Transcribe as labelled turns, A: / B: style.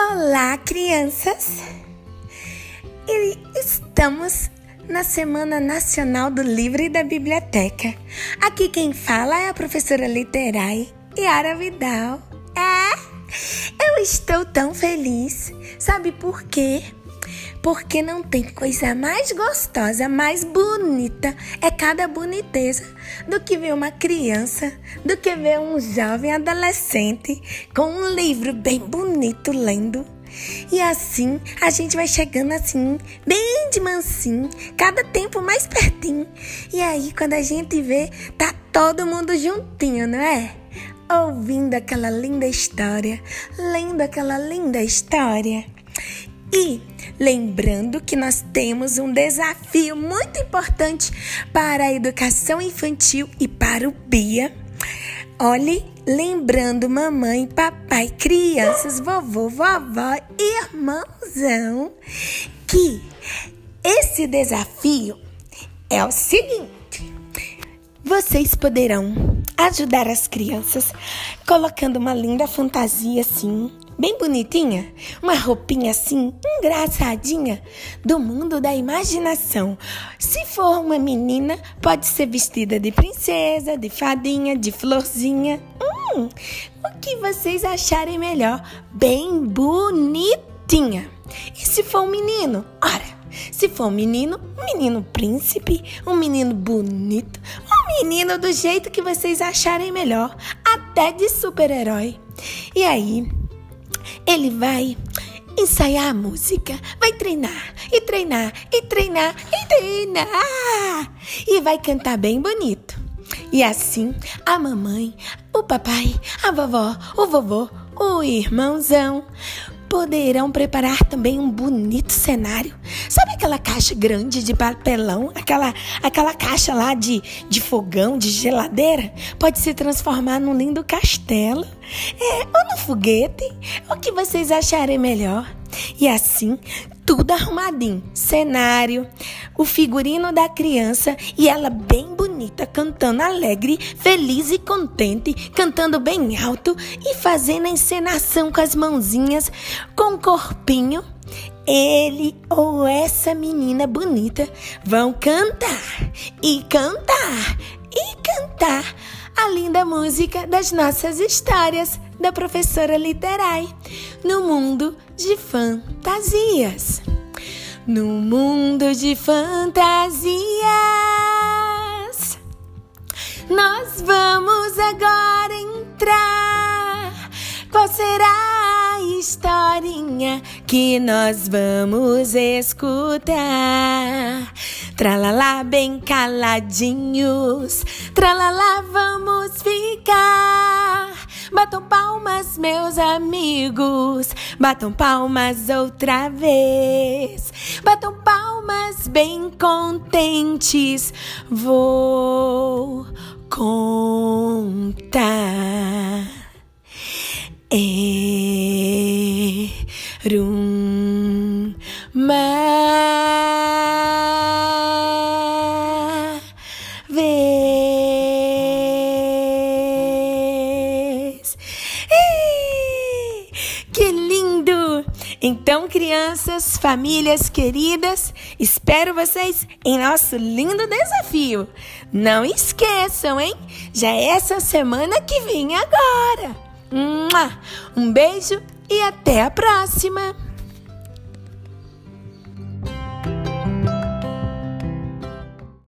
A: Olá, crianças! E estamos na Semana Nacional do Livro e da Biblioteca. Aqui quem fala é a professora Literai Yara Vidal. É, eu estou tão feliz. Sabe por quê? Porque não tem coisa mais gostosa, mais bonita, é cada boniteza, do que ver uma criança, do que ver um jovem adolescente com um livro bem bonito lendo. E assim a gente vai chegando assim, bem de mansinho, cada tempo mais pertinho. E aí, quando a gente vê, tá todo mundo juntinho, não é? Ouvindo aquela linda história, lendo aquela linda história. E lembrando que nós temos um desafio muito importante para a educação infantil e para o BIA. Olhe, lembrando mamãe, papai, crianças, vovô, vovó, irmãozão, que esse desafio é o seguinte: vocês poderão ajudar as crianças colocando uma linda fantasia assim bem bonitinha, uma roupinha assim, engraçadinha, do mundo da imaginação. Se for uma menina, pode ser vestida de princesa, de fadinha, de florzinha. Hum, o que vocês acharem melhor, bem bonitinha. E se for um menino, ora, se for um menino, um menino príncipe, um menino bonito, um menino do jeito que vocês acharem melhor, até de super-herói. E aí, ele vai ensaiar a música, vai treinar e treinar e treinar e treinar e vai cantar bem bonito. E assim, a mamãe, o papai, a vovó, o vovô, o irmãozão poderão preparar também um bonito cenário. Sabe aquela caixa grande de papelão? Aquela, aquela caixa lá de, de fogão, de geladeira? Pode se transformar num lindo castelo. É, ou no foguete. O que vocês acharem melhor? E assim, tudo arrumadinho. Cenário, o figurino da criança e ela bem bonita, cantando alegre, feliz e contente, cantando bem alto e fazendo a encenação com as mãozinhas, com o corpinho. Ele ou essa menina bonita vão cantar e cantar e cantar a linda música das nossas histórias da professora Literai no mundo de fantasias. No mundo de fantasias, nós vamos agora entrar. Qual será a historinha que nós vamos escutar? Tralalá, bem caladinhos, tralalá, vamos ficar. Batam palmas, meus amigos, batam palmas outra vez. Batam palmas bem contentes, vou contar. Era Então, crianças, famílias queridas, espero vocês em nosso lindo desafio. Não esqueçam, hein? Já é essa semana que vem agora. Um beijo e até a próxima!